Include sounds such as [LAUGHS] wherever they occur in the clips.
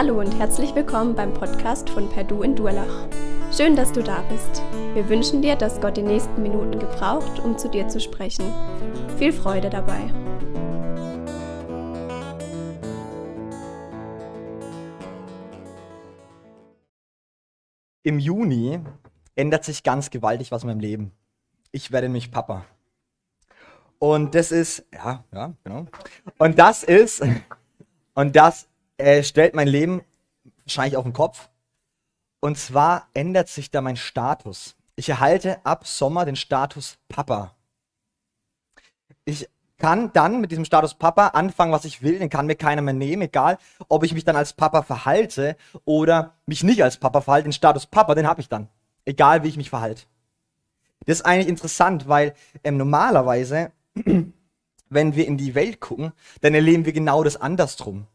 Hallo und herzlich willkommen beim Podcast von Perdu in Durlach. Schön, dass du da bist. Wir wünschen dir, dass Gott die nächsten Minuten gebraucht, um zu dir zu sprechen. Viel Freude dabei. Im Juni ändert sich ganz gewaltig was in meinem Leben. Ich werde nämlich Papa. Und das ist, ja, ja, genau. Und das ist, [LAUGHS] und das äh, stellt mein Leben wahrscheinlich auf den Kopf. Und zwar ändert sich da mein Status. Ich erhalte ab Sommer den Status Papa. Ich kann dann mit diesem Status Papa anfangen, was ich will, den kann mir keiner mehr nehmen, egal ob ich mich dann als Papa verhalte oder mich nicht als Papa verhalte. Den Status Papa, den habe ich dann, egal wie ich mich verhalte. Das ist eigentlich interessant, weil ähm, normalerweise, [CLEARS THROAT] wenn wir in die Welt gucken, dann erleben wir genau das andersrum.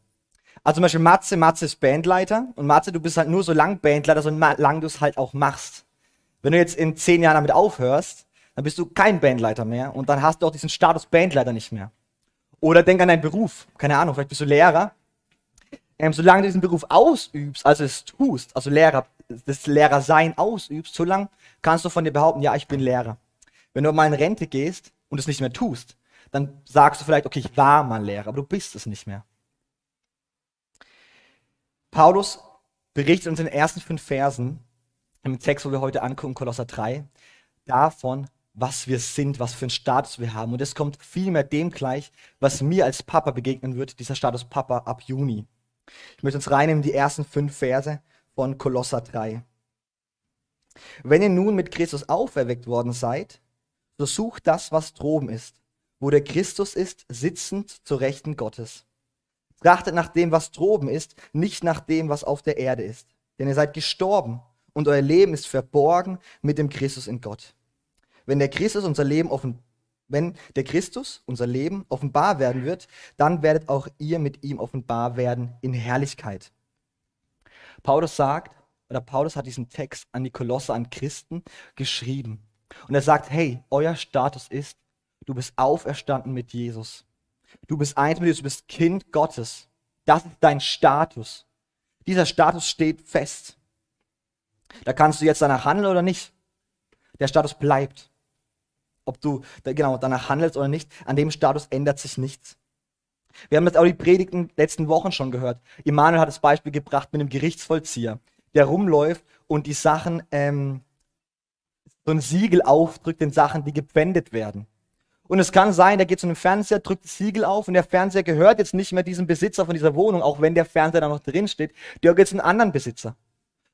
Also zum Beispiel Matze, Matze ist Bandleiter und Matze, du bist halt nur so lang Bandleiter, so lang du es halt auch machst. Wenn du jetzt in zehn Jahren damit aufhörst, dann bist du kein Bandleiter mehr und dann hast du auch diesen Status Bandleiter nicht mehr. Oder denk an deinen Beruf, keine Ahnung, vielleicht bist du Lehrer. Ähm, solange du diesen Beruf ausübst, also es tust, also Lehrer, das Lehrersein ausübst, solange kannst du von dir behaupten, ja, ich bin Lehrer. Wenn du mal in Rente gehst und es nicht mehr tust, dann sagst du vielleicht, okay, ich war mal Lehrer, aber du bist es nicht mehr. Paulus berichtet uns in den ersten fünf Versen, im Text, wo wir heute angucken, Kolosser 3, davon, was wir sind, was für einen Status wir haben. Und es kommt vielmehr dem gleich, was mir als Papa begegnen wird, dieser Status Papa ab Juni. Ich möchte uns reinnehmen die ersten fünf Verse von Kolosser 3. Wenn ihr nun mit Christus auferweckt worden seid, so sucht das, was droben ist, wo der Christus ist, sitzend zur Rechten Gottes. Trachtet nach dem, was droben ist, nicht nach dem, was auf der Erde ist. Denn ihr seid gestorben und euer Leben ist verborgen mit dem Christus in Gott. Wenn der Christus unser Leben offen, wenn der Christus unser Leben offenbar werden wird, dann werdet auch ihr mit ihm offenbar werden in Herrlichkeit. Paulus sagt, oder Paulus hat diesen Text an die Kolosse, an Christen geschrieben. Und er sagt, hey, euer Status ist, du bist auferstanden mit Jesus. Du bist eins mit Jesus, du bist Kind Gottes. Das ist dein Status. Dieser Status steht fest. Da kannst du jetzt danach handeln oder nicht. Der Status bleibt. Ob du genau danach handelst oder nicht, an dem Status ändert sich nichts. Wir haben das auch die Predigten letzten Wochen schon gehört. Immanuel hat das Beispiel gebracht mit einem Gerichtsvollzieher, der rumläuft und die Sachen, ähm, so ein Siegel aufdrückt den Sachen, die gepfändet werden. Und es kann sein, der geht zu einem Fernseher, drückt das Siegel auf und der Fernseher gehört jetzt nicht mehr diesem Besitzer von dieser Wohnung, auch wenn der Fernseher da noch drin steht. Der gehört jetzt einen anderen Besitzer.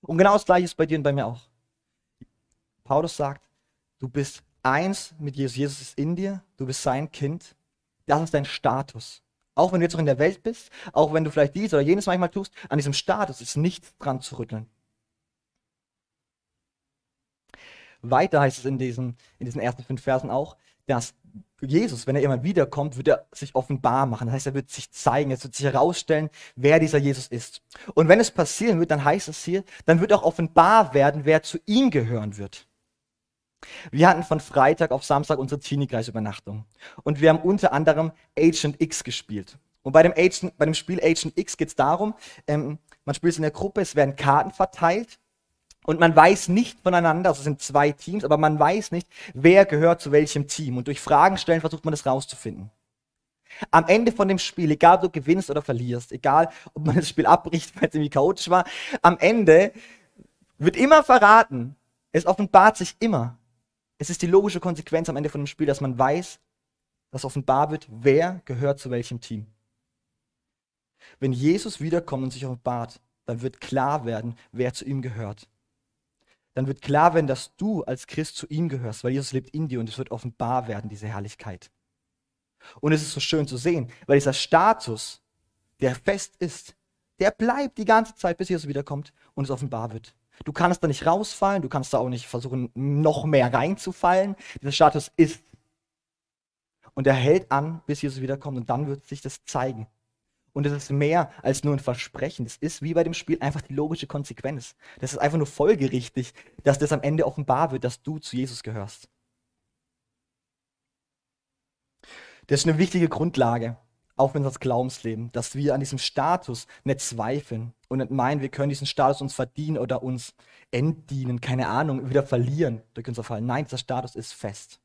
Und genau das gleiche ist bei dir und bei mir auch. Paulus sagt, du bist eins mit Jesus. Jesus ist in dir, du bist sein Kind. Das ist dein Status. Auch wenn du jetzt noch in der Welt bist, auch wenn du vielleicht dies oder jenes manchmal tust, an diesem Status ist nichts dran zu rütteln. Weiter heißt es in diesen, in diesen ersten fünf Versen auch, dass Jesus, wenn er irgendwann wiederkommt, wird er sich offenbar machen. Das heißt, er wird sich zeigen, er wird sich herausstellen, wer dieser Jesus ist. Und wenn es passieren wird, dann heißt es hier, dann wird auch offenbar werden, wer zu ihm gehören wird. Wir hatten von Freitag auf Samstag unsere Teenie-Kreisübernachtung. Und wir haben unter anderem Agent X gespielt. Und bei dem, Agent, bei dem Spiel Agent X geht es darum, ähm, man spielt es in der Gruppe, es werden Karten verteilt und man weiß nicht voneinander, also es sind zwei Teams, aber man weiß nicht, wer gehört zu welchem Team. Und durch Fragen stellen versucht man das rauszufinden. Am Ende von dem Spiel, egal ob du gewinnst oder verlierst, egal ob man das Spiel abbricht, [LAUGHS] weil es irgendwie chaotisch war, am Ende wird immer verraten, es offenbart sich immer. Es ist die logische Konsequenz am Ende von dem Spiel, dass man weiß, dass offenbar wird, wer gehört zu welchem Team. Wenn Jesus wiederkommt und sich offenbart, dann wird klar werden, wer zu ihm gehört dann wird klar werden, dass du als Christ zu ihm gehörst, weil Jesus lebt in dir und es wird offenbar werden, diese Herrlichkeit. Und es ist so schön zu sehen, weil dieser Status, der fest ist, der bleibt die ganze Zeit, bis Jesus wiederkommt und es offenbar wird. Du kannst da nicht rausfallen, du kannst da auch nicht versuchen, noch mehr reinzufallen. Dieser Status ist. Und er hält an, bis Jesus wiederkommt und dann wird sich das zeigen. Und es ist mehr als nur ein Versprechen. Es ist wie bei dem Spiel einfach die logische Konsequenz. Das ist einfach nur folgerichtig, dass das am Ende offenbar wird, dass du zu Jesus gehörst. Das ist eine wichtige Grundlage. auch wenn das Glaubensleben, dass wir an diesem Status nicht zweifeln und nicht meinen, wir können diesen Status uns verdienen oder uns entdienen, keine Ahnung, wieder verlieren durch unser Fall. Nein, dieser Status ist fest.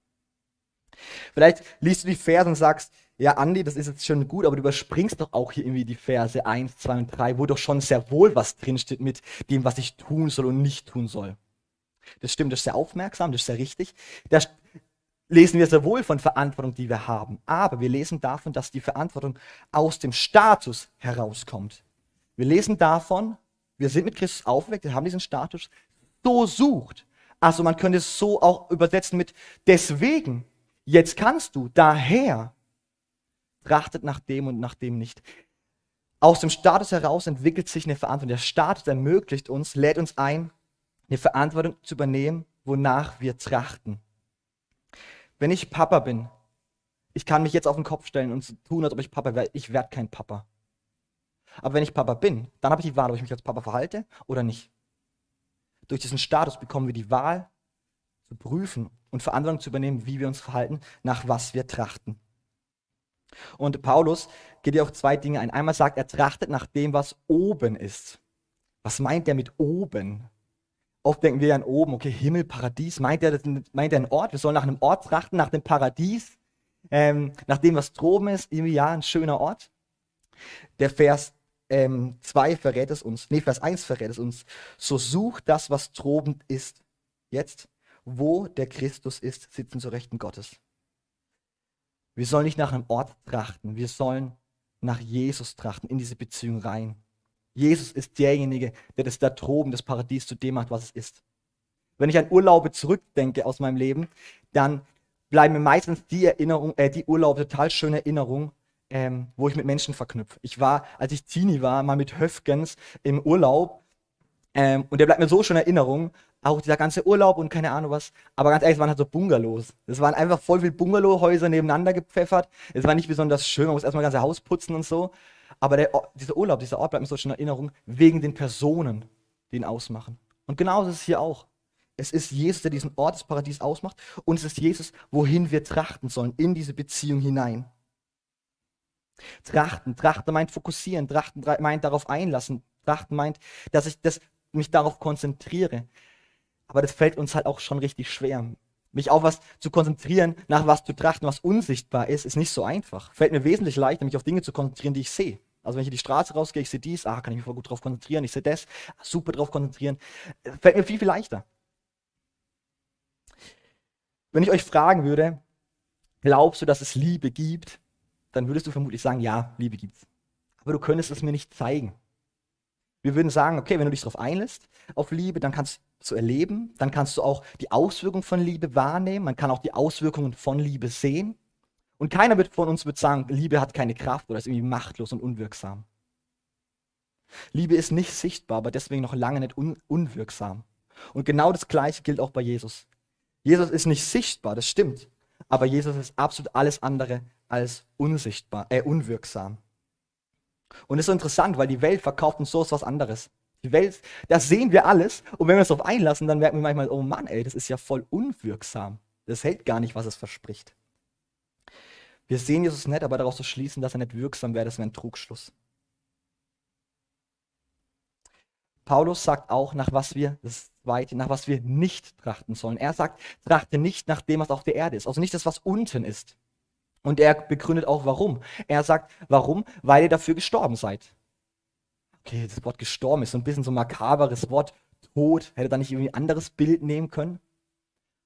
Vielleicht liest du die Verse und sagst, ja, Andi, das ist jetzt schon gut, aber du überspringst doch auch hier irgendwie die Verse 1, 2 und 3, wo doch schon sehr wohl was drinsteht mit dem, was ich tun soll und nicht tun soll. Das stimmt, das ist sehr aufmerksam, das ist sehr richtig. Da lesen wir sehr wohl von Verantwortung, die wir haben. Aber wir lesen davon, dass die Verantwortung aus dem Status herauskommt. Wir lesen davon, wir sind mit Christus aufgeweckt, wir haben diesen Status, so sucht. Also man könnte es so auch übersetzen mit deswegen, jetzt kannst du, daher, trachtet nach dem und nach dem nicht. Aus dem Status heraus entwickelt sich eine Verantwortung. Der Status ermöglicht uns, lädt uns ein, eine Verantwortung zu übernehmen, wonach wir trachten. Wenn ich Papa bin, ich kann mich jetzt auf den Kopf stellen und tun, als ob ich Papa wäre. Ich werde kein Papa. Aber wenn ich Papa bin, dann habe ich die Wahl, ob ich mich als Papa verhalte oder nicht. Durch diesen Status bekommen wir die Wahl zu prüfen und Verantwortung zu übernehmen, wie wir uns verhalten, nach was wir trachten. Und Paulus geht hier auf zwei Dinge ein. Einmal sagt, er trachtet nach dem, was oben ist. Was meint er mit oben? Oft denken wir an oben, okay, Himmel, Paradies. Meint er, meint er einen Ort? Wir sollen nach einem Ort trachten, nach dem Paradies, ähm, nach dem, was droben ist. Irgendwie, ja, ein schöner Ort. Der Vers 2 ähm, verrät es uns, nee, Vers 1 verrät es uns. So sucht das, was drobend ist. Jetzt, wo der Christus ist, sitzen zur Rechten Gottes. Wir sollen nicht nach einem Ort trachten, wir sollen nach Jesus trachten, in diese Beziehung rein. Jesus ist derjenige, der das da droben, das Paradies zu dem macht, was es ist. Wenn ich an Urlaube zurückdenke aus meinem Leben, dann bleiben mir meistens die Erinnerung, äh, die Urlaube total schöne Erinnerungen, ähm, wo ich mit Menschen verknüpfe. Ich war, als ich Teenie war, mal mit Höfgens im Urlaub ähm, und der bleibt mir so schon in Erinnerung, auch dieser ganze Urlaub und keine Ahnung was. Aber ganz ehrlich, es waren halt so Bungalows. Es waren einfach voll viel Bungalowhäuser nebeneinander gepfeffert. Es war nicht besonders schön, man muss erstmal das ganze Haus putzen und so. Aber der, dieser Urlaub, dieser Ort bleibt mir so schon in Erinnerung, wegen den Personen, die ihn ausmachen. Und genauso ist es hier auch. Es ist Jesus, der diesen Ort des Paradies ausmacht. Und es ist Jesus, wohin wir trachten sollen, in diese Beziehung hinein. Trachten, trachten meint fokussieren, trachten meint darauf einlassen, trachten meint, dass ich das, mich darauf konzentriere. Aber das fällt uns halt auch schon richtig schwer. Mich auf was zu konzentrieren, nach was zu trachten, was unsichtbar ist, ist nicht so einfach. Fällt mir wesentlich leichter, mich auf Dinge zu konzentrieren, die ich sehe. Also wenn ich in die Straße rausgehe, ich sehe dies, ah, kann ich mich voll gut drauf konzentrieren, ich sehe das, super drauf konzentrieren. Fällt mir viel, viel leichter. Wenn ich euch fragen würde, glaubst du, dass es Liebe gibt, dann würdest du vermutlich sagen, ja, Liebe gibt's. Aber du könntest es mir nicht zeigen. Wir würden sagen, okay, wenn du dich darauf einlässt, auf Liebe, dann kannst du erleben, dann kannst du auch die Auswirkungen von Liebe wahrnehmen, man kann auch die Auswirkungen von Liebe sehen. Und keiner von uns wird sagen, Liebe hat keine Kraft oder ist irgendwie machtlos und unwirksam. Liebe ist nicht sichtbar, aber deswegen noch lange nicht un unwirksam. Und genau das Gleiche gilt auch bei Jesus. Jesus ist nicht sichtbar, das stimmt, aber Jesus ist absolut alles andere als unsichtbar, äh, unwirksam. Und das ist so interessant, weil die Welt verkauft uns so was anderes. Die Welt, das sehen wir alles. Und wenn wir uns darauf einlassen, dann merken wir manchmal, oh Mann, ey, das ist ja voll unwirksam. Das hält gar nicht, was es verspricht. Wir sehen Jesus nicht, aber daraus zu schließen, dass er nicht wirksam wäre, das wäre ein Trugschluss. Paulus sagt auch, nach was wir, das zweite, nach was wir nicht trachten sollen. Er sagt, trachte nicht nach dem, was auf der Erde ist. Also nicht das, was unten ist. Und er begründet auch warum. Er sagt, warum? Weil ihr dafür gestorben seid. Okay, das Wort gestorben ist so ein bisschen so ein makaberes Wort. Tod. Hätte da nicht irgendwie ein anderes Bild nehmen können?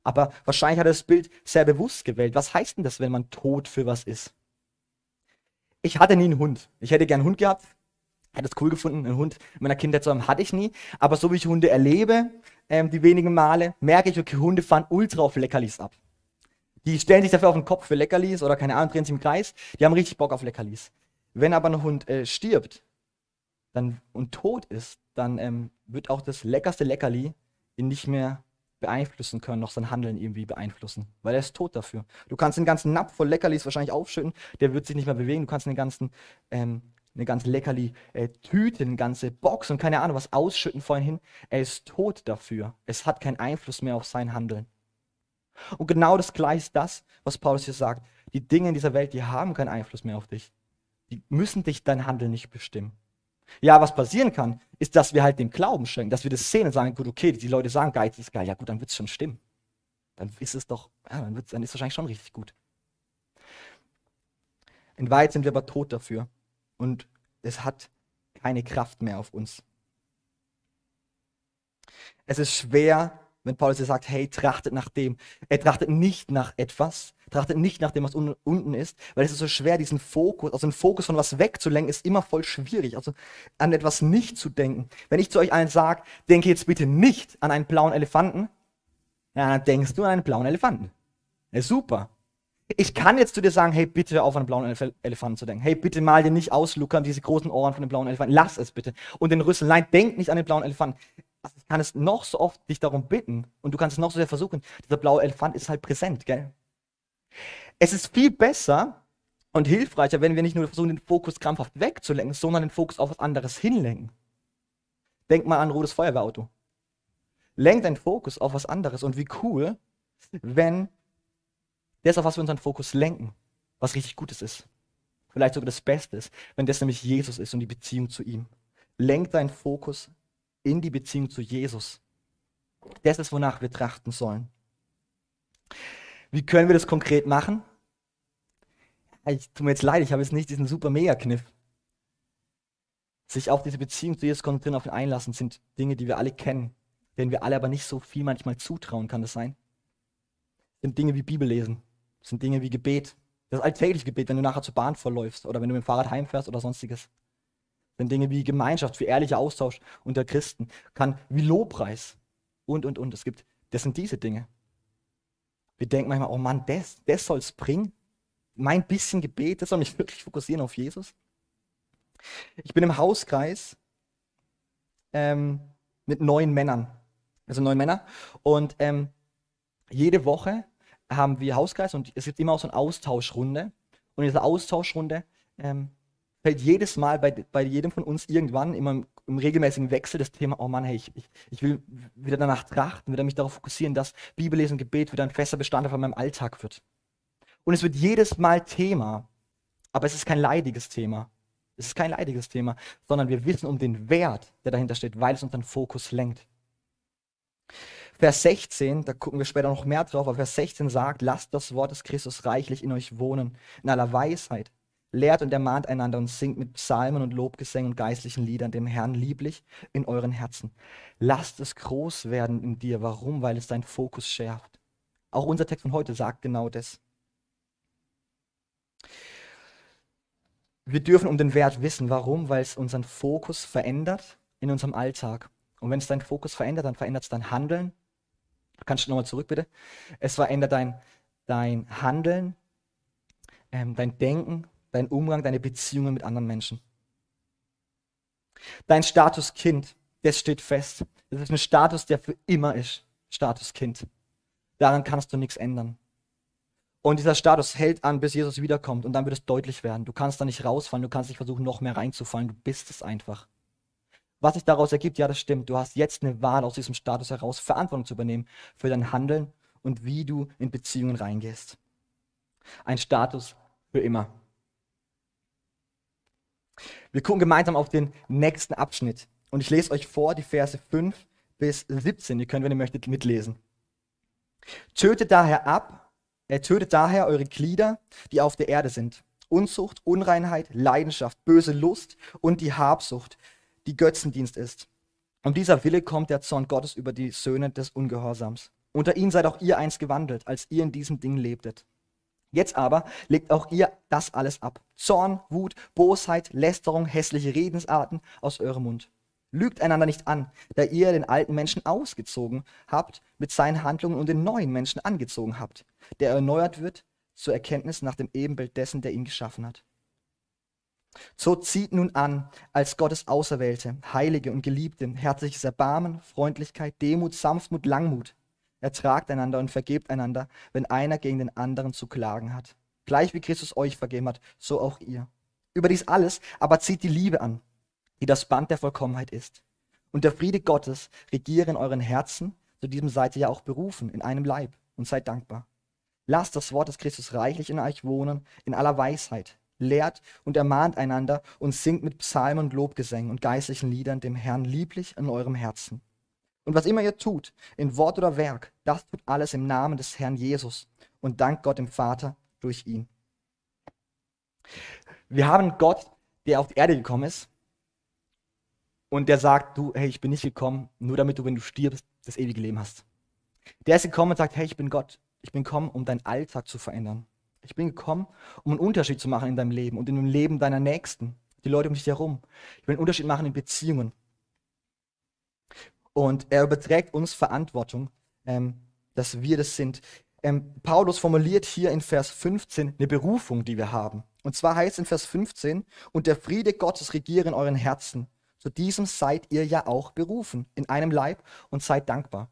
Aber wahrscheinlich hat er das Bild sehr bewusst gewählt. Was heißt denn das, wenn man tot für was ist? Ich hatte nie einen Hund. Ich hätte gern einen Hund gehabt. Hätte es cool gefunden, einen Hund in meiner Kindheit zu haben. Hatte ich nie. Aber so wie ich Hunde erlebe, ähm, die wenigen Male, merke ich, okay, Hunde fahren ultra auf Leckerlis ab. Die stellen sich dafür auf den Kopf für Leckerlis oder keine Ahnung, drehen sich im Kreis. Die haben richtig Bock auf Leckerlis. Wenn aber ein Hund äh, stirbt dann, und tot ist, dann ähm, wird auch das leckerste Leckerli ihn nicht mehr beeinflussen können, noch sein Handeln irgendwie beeinflussen, weil er ist tot dafür. Du kannst den ganzen Napf voll Leckerlis wahrscheinlich aufschütten, der wird sich nicht mehr bewegen. Du kannst den ganzen, ähm, eine ganze Leckerli-Tüte, äh, eine ganze Box und keine Ahnung was ausschütten vorhin hin. Er ist tot dafür. Es hat keinen Einfluss mehr auf sein Handeln. Und genau das Gleiche ist das, was Paulus hier sagt. Die Dinge in dieser Welt, die haben keinen Einfluss mehr auf dich. Die müssen dich dein Handeln nicht bestimmen. Ja, was passieren kann, ist, dass wir halt dem Glauben schenken, dass wir das sehen und sagen, gut, okay, die Leute sagen, Geiz ist geil, ja gut, dann wird es schon stimmen. Dann ist es doch, ja, dann, wird's, dann ist es wahrscheinlich schon richtig gut. In Wahrheit sind wir aber tot dafür und es hat keine Kraft mehr auf uns. Es ist schwer, wenn Paulus sagt, hey, trachtet nach dem. Er trachtet nicht nach etwas, trachtet nicht nach dem, was un unten ist, weil es ist so schwer, diesen Fokus, also den Fokus von was wegzulenken, ist immer voll schwierig. Also an etwas nicht zu denken. Wenn ich zu euch allen sage, denke jetzt bitte nicht an einen blauen Elefanten, ja, dann denkst du an einen blauen Elefanten. Ja, super. Ich kann jetzt zu dir sagen, hey, bitte auf einen blauen Elef Elefanten zu denken. Hey, bitte mal dir nicht aus, diese großen Ohren von dem blauen Elefanten. Lass es bitte. Und den Rüssel. Nein, denk nicht an den blauen Elefanten. Also ich kann es noch so oft dich darum bitten und du kannst es noch so sehr versuchen. Dieser blaue Elefant ist halt präsent, gell? Es ist viel besser und hilfreicher, wenn wir nicht nur versuchen, den Fokus krampfhaft wegzulenken, sondern den Fokus auf was anderes hinlenken. Denk mal an ein rotes Feuerwehrauto. Lenk deinen Fokus auf was anderes. Und wie cool, wenn das, auf was wir unseren Fokus lenken, was richtig Gutes ist. Vielleicht sogar das Beste ist, wenn das nämlich Jesus ist und die Beziehung zu ihm. Lenk deinen Fokus in die Beziehung zu Jesus. Das ist, wonach wir trachten sollen. Wie können wir das konkret machen? Ich tut mir jetzt leid, ich habe jetzt nicht diesen super Mega-Kniff. Sich auf diese Beziehung zu Jesus konzentrieren, auf ihn einlassen, sind Dinge, die wir alle kennen, denen wir alle aber nicht so viel manchmal zutrauen, kann das sein? Sind Dinge wie Bibel lesen, das sind Dinge wie Gebet. Das alltägliche Gebet, wenn du nachher zur Bahn verläufst oder wenn du mit dem Fahrrad heimfährst oder sonstiges. Sind Dinge wie Gemeinschaft, wie ehrlicher Austausch unter Christen, kann wie Lobpreis und, und, und. Es gibt, das sind diese Dinge. Wir denken manchmal, oh Mann, das, das soll es bringen. Mein bisschen Gebet, das soll mich [LAUGHS] wirklich fokussieren auf Jesus. Ich bin im Hauskreis ähm, mit neun Männern. Also neun Männer. Und ähm, jede Woche haben wir Hauskreis und es gibt immer auch so eine Austauschrunde. Und in dieser Austauschrunde ähm, fällt jedes Mal bei, bei jedem von uns irgendwann immer im, im regelmäßigen Wechsel das Thema, oh Mann, hey, ich, ich, ich will wieder danach trachten, wieder mich darauf fokussieren, dass Bibellesen und Gebet wieder ein fester Bestandteil von meinem Alltag wird. Und es wird jedes Mal Thema, aber es ist kein leidiges Thema. Es ist kein leidiges Thema, sondern wir wissen um den Wert, der dahinter steht, weil es unseren Fokus lenkt. Vers 16, da gucken wir später noch mehr drauf, aber Vers 16 sagt, lasst das Wort des Christus reichlich in euch wohnen, in aller Weisheit. Lehrt und ermahnt einander und singt mit Psalmen und Lobgesängen und geistlichen Liedern dem Herrn lieblich in euren Herzen. Lasst es groß werden in dir. Warum? Weil es deinen Fokus schärft. Auch unser Text von heute sagt genau das. Wir dürfen um den Wert wissen. Warum? Weil es unseren Fokus verändert in unserem Alltag. Und wenn es deinen Fokus verändert, dann verändert es dein Handeln, Kannst du nochmal zurück, bitte? Es verändert dein, dein Handeln, ähm, dein Denken, dein Umgang, deine Beziehungen mit anderen Menschen. Dein Status Kind, das steht fest. Das ist ein Status, der für immer ist. Status Kind. Daran kannst du nichts ändern. Und dieser Status hält an, bis Jesus wiederkommt und dann wird es deutlich werden. Du kannst da nicht rausfallen, du kannst nicht versuchen, noch mehr reinzufallen. Du bist es einfach. Was sich daraus ergibt, ja, das stimmt. Du hast jetzt eine Wahl aus diesem Status heraus, Verantwortung zu übernehmen für dein Handeln und wie du in Beziehungen reingehst. Ein Status für immer. Wir gucken gemeinsam auf den nächsten Abschnitt. Und ich lese euch vor die Verse 5 bis 17. Ihr könnt, wenn ihr möchtet, mitlesen. Tötet daher ab, er tötet daher eure Glieder, die auf der Erde sind. Unzucht, Unreinheit, Leidenschaft, böse Lust und die Habsucht, die Götzendienst ist. Um dieser Wille kommt der Zorn Gottes über die Söhne des Ungehorsams. Unter ihnen seid auch ihr einst gewandelt, als ihr in diesem Ding lebtet. Jetzt aber legt auch ihr das alles ab. Zorn, Wut, Bosheit, Lästerung, hässliche Redensarten aus eurem Mund. Lügt einander nicht an, da ihr den alten Menschen ausgezogen habt mit seinen Handlungen und den neuen Menschen angezogen habt, der erneuert wird zur Erkenntnis nach dem Ebenbild dessen, der ihn geschaffen hat. So zieht nun an, als Gottes Auserwählte, Heilige und Geliebte, herzliches Erbarmen, Freundlichkeit, Demut, Sanftmut, Langmut. Ertragt einander und vergebt einander, wenn einer gegen den anderen zu klagen hat. Gleich wie Christus euch vergeben hat, so auch ihr. Über dies alles aber zieht die Liebe an, die das Band der Vollkommenheit ist. Und der Friede Gottes regiere in euren Herzen, zu diesem seid ihr ja auch berufen, in einem Leib, und seid dankbar. Lasst das Wort des Christus reichlich in euch wohnen, in aller Weisheit lehrt und ermahnt einander und singt mit Psalmen und Lobgesängen und geistlichen Liedern dem Herrn lieblich in eurem Herzen. Und was immer ihr tut, in Wort oder Werk, das tut alles im Namen des Herrn Jesus und dankt Gott dem Vater durch ihn. Wir haben Gott, der auf die Erde gekommen ist und der sagt, du, hey, ich bin nicht gekommen, nur damit du, wenn du stirbst, das ewige Leben hast. Der ist gekommen und sagt, hey, ich bin Gott. Ich bin gekommen, um deinen Alltag zu verändern. Ich bin gekommen, um einen Unterschied zu machen in deinem Leben und in dem Leben deiner Nächsten, die Leute um dich herum. Ich will einen Unterschied machen in Beziehungen. Und er überträgt uns Verantwortung, ähm, dass wir das sind. Ähm, Paulus formuliert hier in Vers 15 eine Berufung, die wir haben. Und zwar heißt es in Vers 15, und der Friede Gottes regiere in euren Herzen. Zu diesem seid ihr ja auch berufen, in einem Leib und seid dankbar.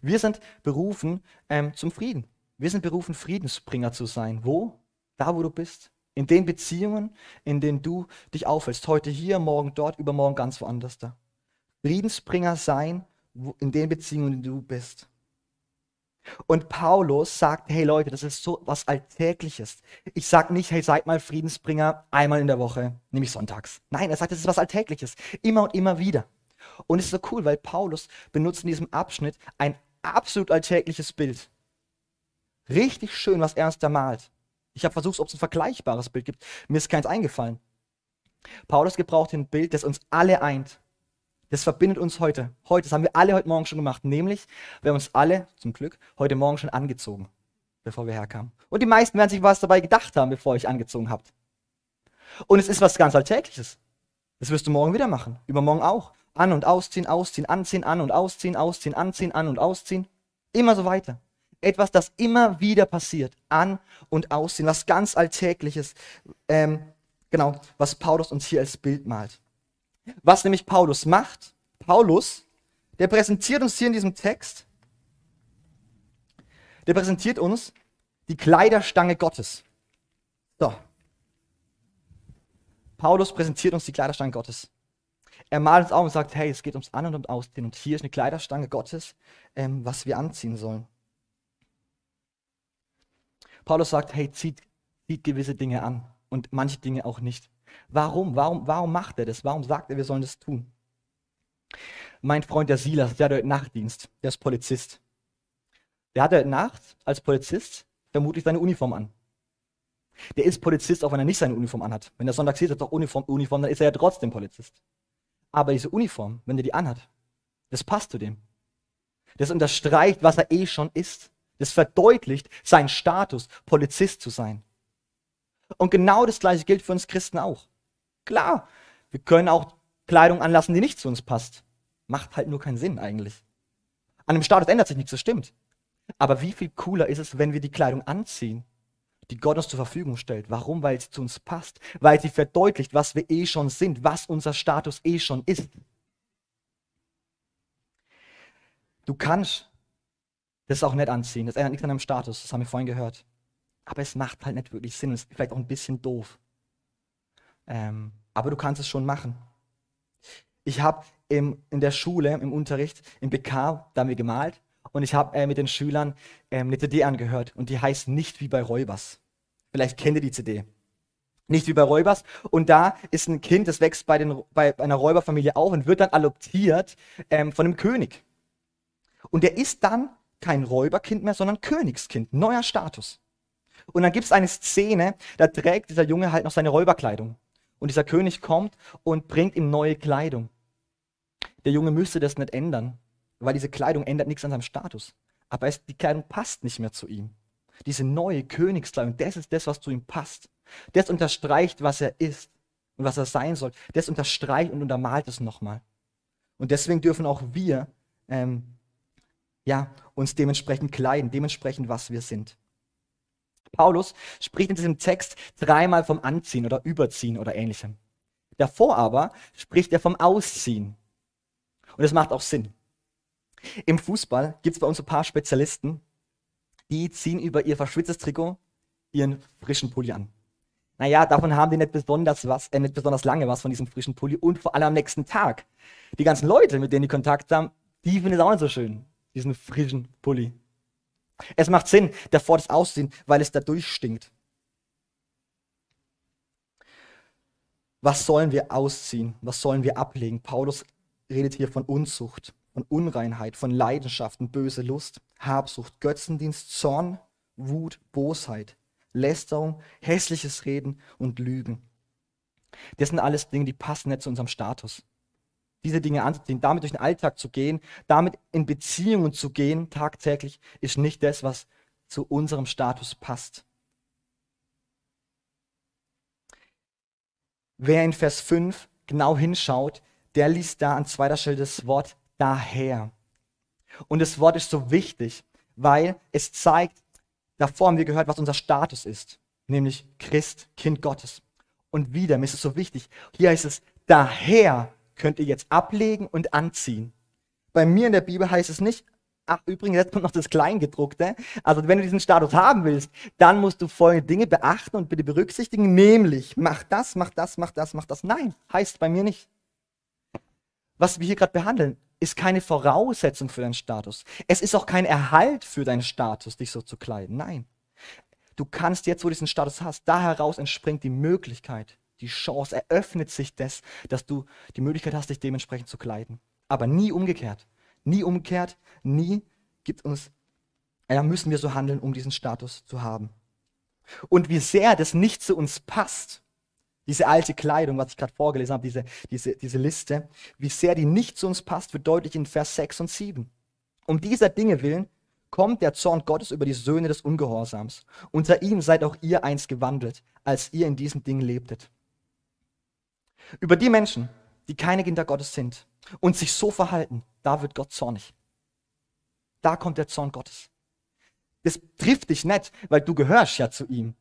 Wir sind berufen ähm, zum Frieden. Wir sind berufen, Friedensbringer zu sein. Wo? Da, wo du bist. In den Beziehungen, in denen du dich aufhältst. Heute hier, morgen dort, übermorgen ganz woanders da. Friedensbringer sein in den Beziehungen, in denen du bist. Und Paulus sagt, hey Leute, das ist so was Alltägliches. Ich sage nicht, hey, seid mal Friedensbringer einmal in der Woche, nämlich sonntags. Nein, er sagt, das ist was Alltägliches. Immer und immer wieder. Und es ist so cool, weil Paulus benutzt in diesem Abschnitt ein absolut alltägliches Bild. Richtig schön, was er uns da malt. Ich habe versucht, ob es ein vergleichbares Bild gibt. Mir ist keins eingefallen. Paulus gebraucht ein Bild, das uns alle eint. Das verbindet uns heute. Heute, das haben wir alle heute Morgen schon gemacht. Nämlich, wir haben uns alle, zum Glück, heute Morgen schon angezogen, bevor wir herkamen. Und die meisten werden sich was dabei gedacht haben, bevor ihr euch angezogen habt. Und es ist was ganz Alltägliches. Das wirst du morgen wieder machen. Übermorgen auch. An- und ausziehen, ausziehen, anziehen, an- und ausziehen, ausziehen, anziehen, an- und ausziehen. Immer so weiter. Etwas, das immer wieder passiert. An- und ausziehen. Was ganz Alltägliches. Ähm, genau, was Paulus uns hier als Bild malt. Was nämlich Paulus macht, Paulus, der präsentiert uns hier in diesem Text, der präsentiert uns die Kleiderstange Gottes. So. Paulus präsentiert uns die Kleiderstange Gottes. Er malt uns auf und sagt, hey, es geht ums An- und ums Ausziehen. Und hier ist eine Kleiderstange Gottes, ähm, was wir anziehen sollen. Paulus sagt, hey, zieht, zieht gewisse Dinge an und manche Dinge auch nicht. Warum? Warum, warum macht er das? Warum sagt er, wir sollen das tun? Mein Freund der Silas, der hat heute Nachtdienst, der ist Polizist. Der hat heute Nacht als Polizist vermutlich seine Uniform an. Der ist Polizist, auch wenn er nicht seine Uniform anhat. Wenn der Sonntag sieht, er doch Uniform, Uniform, dann ist er ja trotzdem Polizist. Aber diese Uniform, wenn er die anhat, das passt zu dem. Das unterstreicht, was er eh schon ist. Das verdeutlicht seinen Status, Polizist zu sein. Und genau das gleiche gilt für uns Christen auch. Klar, wir können auch Kleidung anlassen, die nicht zu uns passt. Macht halt nur keinen Sinn eigentlich. An dem Status ändert sich nichts, das stimmt. Aber wie viel cooler ist es, wenn wir die Kleidung anziehen, die Gott uns zur Verfügung stellt. Warum? Weil sie zu uns passt. Weil sie verdeutlicht, was wir eh schon sind, was unser Status eh schon ist. Du kannst das auch nicht anziehen. Das ändert nichts an deinem Status. Das haben wir vorhin gehört. Aber es macht halt nicht wirklich Sinn. Es ist vielleicht auch ein bisschen doof. Ähm, aber du kannst es schon machen. Ich habe in der Schule, im Unterricht, im BK, da haben wir gemalt und ich habe äh, mit den Schülern ähm, eine CD angehört und die heißt Nicht wie bei Räubers. Vielleicht kennt ihr die CD. Nicht wie bei Räubers. Und da ist ein Kind, das wächst bei, den, bei einer Räuberfamilie auf und wird dann adoptiert ähm, von einem König. Und der ist dann kein Räuberkind mehr, sondern Königskind. Neuer Status. Und dann gibt es eine Szene, da trägt dieser Junge halt noch seine Räuberkleidung. Und dieser König kommt und bringt ihm neue Kleidung. Der Junge müsste das nicht ändern, weil diese Kleidung ändert nichts an seinem Status. Aber es, die Kleidung passt nicht mehr zu ihm. Diese neue Königskleidung, das ist das, was zu ihm passt. Das unterstreicht, was er ist und was er sein soll. Das unterstreicht und untermalt es nochmal. Und deswegen dürfen auch wir ähm, ja, uns dementsprechend kleiden, dementsprechend, was wir sind. Paulus spricht in diesem Text dreimal vom Anziehen oder Überziehen oder ähnlichem. Davor aber spricht er vom Ausziehen. Und das macht auch Sinn. Im Fußball gibt es bei uns ein paar Spezialisten, die ziehen über ihr verschwitztes Trikot ihren frischen Pulli an. Naja, davon haben die nicht besonders was, äh, nicht besonders lange was von diesem frischen Pulli und vor allem am nächsten Tag. Die ganzen Leute, mit denen die Kontakt haben, die finden es auch nicht so schön, diesen frischen Pulli. Es macht Sinn, davor das Aussehen, weil es dadurch stinkt. Was sollen wir ausziehen? Was sollen wir ablegen? Paulus redet hier von Unzucht, von Unreinheit, von Leidenschaften, böse Lust, Habsucht, Götzendienst, Zorn, Wut, Bosheit, Lästerung, hässliches Reden und Lügen. Das sind alles Dinge, die passen nicht zu unserem Status. Diese Dinge anzuziehen, damit durch den Alltag zu gehen, damit in Beziehungen zu gehen, tagtäglich, ist nicht das, was zu unserem Status passt. Wer in Vers 5 genau hinschaut, der liest da an zweiter Stelle das Wort daher. Und das Wort ist so wichtig, weil es zeigt, davor haben wir gehört, was unser Status ist, nämlich Christ, Kind Gottes. Und wieder, mir ist es so wichtig, hier heißt es, daher könnt ihr jetzt ablegen und anziehen. Bei mir in der Bibel heißt es nicht, ach übrigens, jetzt kommt noch das Kleingedruckte. Also wenn du diesen Status haben willst, dann musst du folgende Dinge beachten und bitte berücksichtigen, nämlich mach das, mach das, mach das, mach das. Nein, heißt bei mir nicht. Was wir hier gerade behandeln, ist keine Voraussetzung für deinen Status. Es ist auch kein Erhalt für deinen Status, dich so zu kleiden. Nein. Du kannst jetzt, wo du diesen Status hast, da heraus entspringt die Möglichkeit, die Chance, eröffnet sich das, dass du die Möglichkeit hast, dich dementsprechend zu kleiden. Aber nie umgekehrt. Nie umgekehrt, nie gibt uns, ja, müssen wir so handeln, um diesen Status zu haben. Und wie sehr das nicht zu uns passt, diese alte Kleidung, was ich gerade vorgelesen habe, diese, diese, diese Liste, wie sehr die nicht zu uns passt, wird deutlich in Vers 6 und 7. Um dieser Dinge willen kommt der Zorn Gottes über die Söhne des Ungehorsams. Unter ihm seid auch ihr einst gewandelt, als ihr in diesen Dingen lebtet. Über die Menschen, die keine Kinder Gottes sind und sich so verhalten, da wird Gott zornig. Da kommt der Zorn Gottes. Das trifft dich nicht, weil du gehörst ja zu ihm.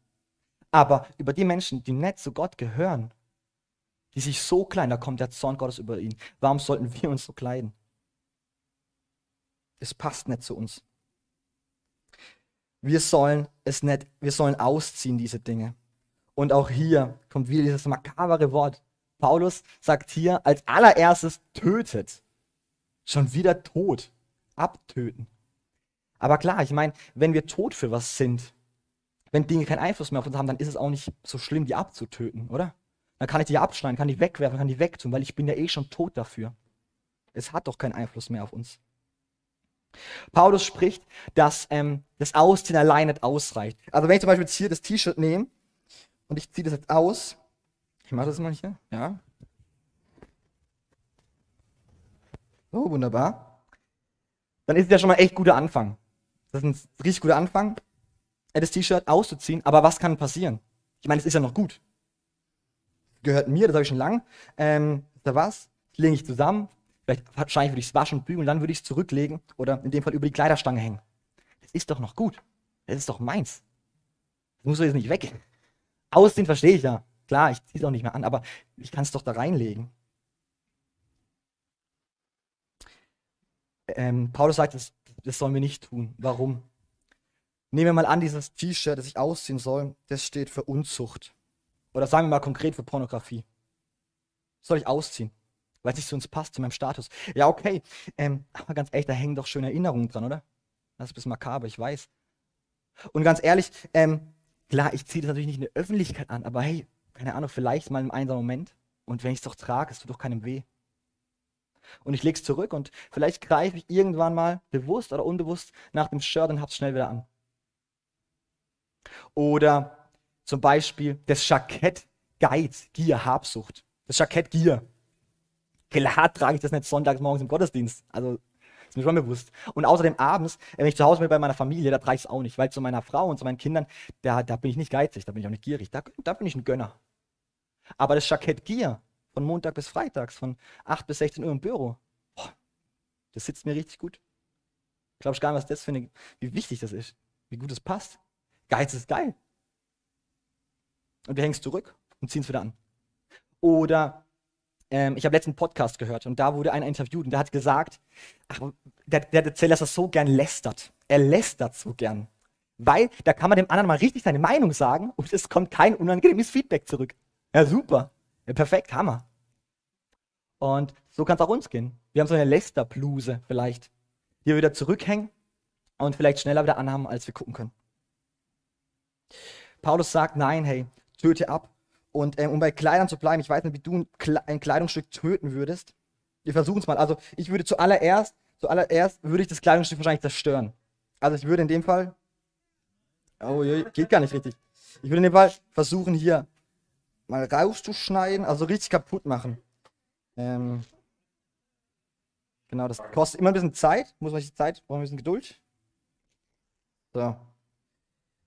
Aber über die Menschen, die nicht zu Gott gehören, die sich so kleiden, da kommt der Zorn Gottes über ihn. Warum sollten wir uns so kleiden? Es passt nicht zu uns. Wir sollen es nicht, wir sollen ausziehen, diese Dinge. Und auch hier kommt wieder dieses makabere Wort. Paulus sagt hier als allererstes tötet. Schon wieder tot. Abtöten. Aber klar, ich meine, wenn wir tot für was sind, wenn Dinge keinen Einfluss mehr auf uns haben, dann ist es auch nicht so schlimm, die abzutöten, oder? Dann kann ich die abschneiden, kann die wegwerfen, kann die wegtun, weil ich bin ja eh schon tot dafür. Es hat doch keinen Einfluss mehr auf uns. Paulus spricht, dass ähm, das Ausziehen allein nicht ausreicht. Also wenn ich zum Beispiel jetzt hier das T-Shirt nehme und ich ziehe das jetzt aus, ich mache das mal hier, ja. So, wunderbar. Dann ist es ja schon mal echt guter Anfang. Das ist ein richtig guter Anfang das T-Shirt auszuziehen, aber was kann passieren? Ich meine, es ist ja noch gut. Gehört mir, das habe ich schon lang. Ähm, da was? Lege ich zusammen. Vielleicht wahrscheinlich würde ich es waschen und bügeln, dann würde ich es zurücklegen oder in dem Fall über die Kleiderstange hängen. Das ist doch noch gut. Das ist doch meins. Das muss doch jetzt nicht weg. Ausziehen verstehe ich ja. Klar, ich ziehe es auch nicht mehr an, aber ich kann es doch da reinlegen. Ähm, Paulus sagt, das, das sollen wir nicht tun. Warum? Nehmen wir mal an, dieses T-Shirt, das ich ausziehen soll, das steht für Unzucht. Oder sagen wir mal konkret für Pornografie. Soll ich ausziehen, weil es nicht zu uns passt, zu meinem Status. Ja, okay. Ähm, aber ganz ehrlich, da hängen doch schöne Erinnerungen dran, oder? Das ist ein bisschen makaber, ich weiß. Und ganz ehrlich, ähm, klar, ich ziehe das natürlich nicht in der Öffentlichkeit an, aber hey, keine Ahnung, vielleicht mal im einsamen Moment. Und wenn ich es doch trage, es tut doch keinem weh. Und ich lege es zurück und vielleicht greife ich irgendwann mal bewusst oder unbewusst nach dem Shirt und hab's schnell wieder an. Oder zum Beispiel das Jackett Geiz, Gier, Habsucht. Das Jackett Gier. Klar trage ich das nicht sonntags morgens im Gottesdienst. Also ist mir schon bewusst. Und außerdem abends, wenn ich zu Hause bin bei meiner Familie, da trage ich es auch nicht, weil zu meiner Frau und zu meinen Kindern, da, da bin ich nicht geizig, da bin ich auch nicht gierig, da, da bin ich ein Gönner. Aber das Jackett Gier, von Montag bis Freitags, von 8 bis 16 Uhr im Büro, boah, das sitzt mir richtig gut. Glaubst gar nicht, was das eine, wie wichtig das ist, wie gut es passt. Geiz ist geil. Und wir hängen es zurück und ziehen es wieder an. Oder ähm, ich habe letzten Podcast gehört und da wurde einer interviewt und der hat gesagt, ach, der, der erzählt, dass er so gern lästert. Er lästert so gern. Weil da kann man dem anderen mal richtig seine Meinung sagen und es kommt kein unangenehmes Feedback zurück. Ja, super. Ja, perfekt, Hammer. Und so kann es auch uns gehen. Wir haben so eine Lästerbluse vielleicht, die wir wieder zurückhängen und vielleicht schneller wieder anhaben, als wir gucken können. Paulus sagt, nein, hey, töte ab Und ähm, um bei Kleidern zu bleiben, ich weiß nicht, wie du ein, Kleidungsstück töten würdest. Wir versuchen es mal. Also ich würde zuallererst, zuallererst würde ich das Kleidungsstück wahrscheinlich zerstören. Also ich würde in dem Fall, oh, geht gar nicht richtig. Ich würde in dem Fall versuchen hier mal rauszuschneiden, also richtig kaputt machen. Ähm, genau, das kostet immer ein bisschen Zeit. Muss man sich Zeit, brauchen wir ein bisschen Geduld. So.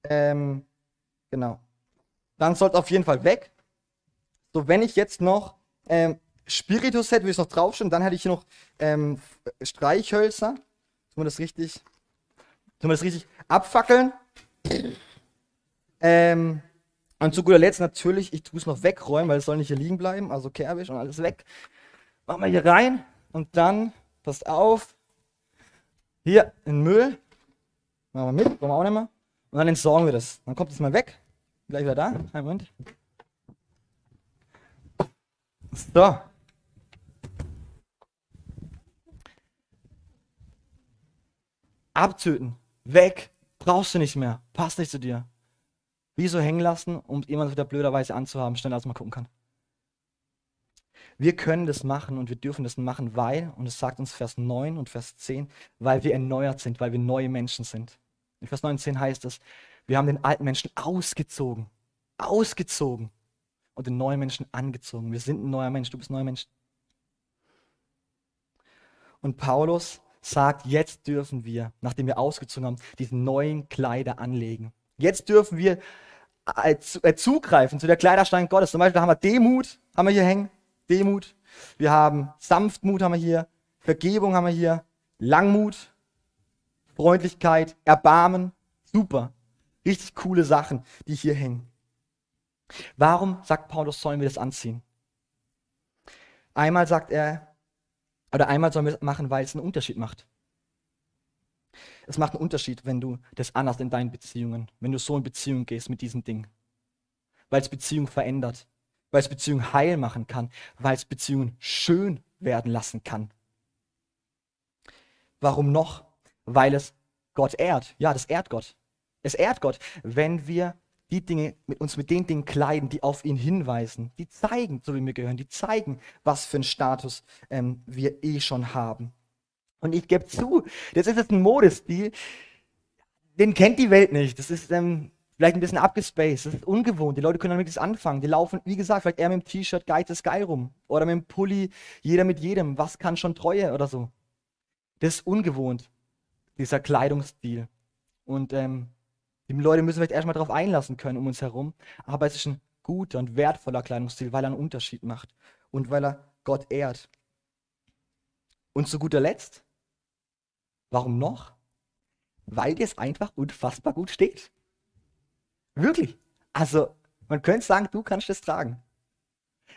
Ähm, genau. Dann sollte auf jeden Fall weg. So, wenn ich jetzt noch ähm, Spiritus hätte, würde ich noch draufstellen. Dann hätte ich hier noch ähm, Streichhölzer. Tun wir das richtig, tun wir das richtig abfackeln. Ähm, und zu guter Letzt natürlich, ich tue es noch wegräumen, weil es soll nicht hier liegen bleiben. Also Kerbisch und alles weg. Machen wir hier rein und dann, passt auf, hier in Müll. Machen wir mit, brauchen wir auch nicht mehr. Und dann entsorgen wir das. Dann kommt es mal weg. Gleich wieder da. Einen Moment. So. Abtöten. Weg. Brauchst du nicht mehr. Passt nicht zu dir. Wieso hängen lassen, um jemand wieder blöderweise anzuhaben, schneller als man gucken kann? Wir können das machen und wir dürfen das machen, weil, und es sagt uns Vers 9 und Vers 10, weil wir erneuert sind, weil wir neue Menschen sind. In Vers 19 heißt es, wir haben den alten Menschen ausgezogen. Ausgezogen. Und den neuen Menschen angezogen. Wir sind ein neuer Mensch. Du bist ein neuer Mensch. Und Paulus sagt, jetzt dürfen wir, nachdem wir ausgezogen haben, diese neuen Kleider anlegen. Jetzt dürfen wir äh, äh, zugreifen zu der Kleiderstein Gottes. Zum Beispiel haben wir Demut, haben wir hier hängen. Demut. Wir haben Sanftmut, haben wir hier. Vergebung haben wir hier. Langmut, Freundlichkeit, Erbarmen. Super. Richtig coole Sachen, die hier hängen. Warum, sagt Paulus, sollen wir das anziehen? Einmal sagt er, oder einmal sollen wir das machen, weil es einen Unterschied macht. Es macht einen Unterschied, wenn du das anhast in deinen Beziehungen, wenn du so in Beziehung gehst mit diesem Ding. Weil es Beziehungen verändert, weil es Beziehungen heil machen kann, weil es Beziehungen schön werden lassen kann. Warum noch? Weil es Gott ehrt. Ja, das ehrt Gott. Es ehrt Gott, wenn wir die Dinge, mit uns mit den Dingen kleiden, die auf ihn hinweisen, die zeigen, so wie wir gehören, die zeigen, was für einen Status ähm, wir eh schon haben. Und ich gebe zu, das ist jetzt ein Modestil, den kennt die Welt nicht. Das ist ähm, vielleicht ein bisschen abgespaced, das ist ungewohnt. Die Leute können damit nichts anfangen. Die laufen, wie gesagt, vielleicht eher mit dem T-Shirt Guide the Sky rum oder mit dem Pulli, jeder mit jedem. Was kann schon Treue oder so? Das ist ungewohnt, dieser Kleidungsstil. Und ähm, die Leute müssen vielleicht erstmal darauf einlassen können um uns herum. Aber es ist ein guter und wertvoller Kleidungsstil, weil er einen Unterschied macht und weil er Gott ehrt. Und zu guter Letzt, Warum noch? Weil dir es einfach unfassbar gut steht. Wirklich. Also, man könnte sagen, du kannst es tragen.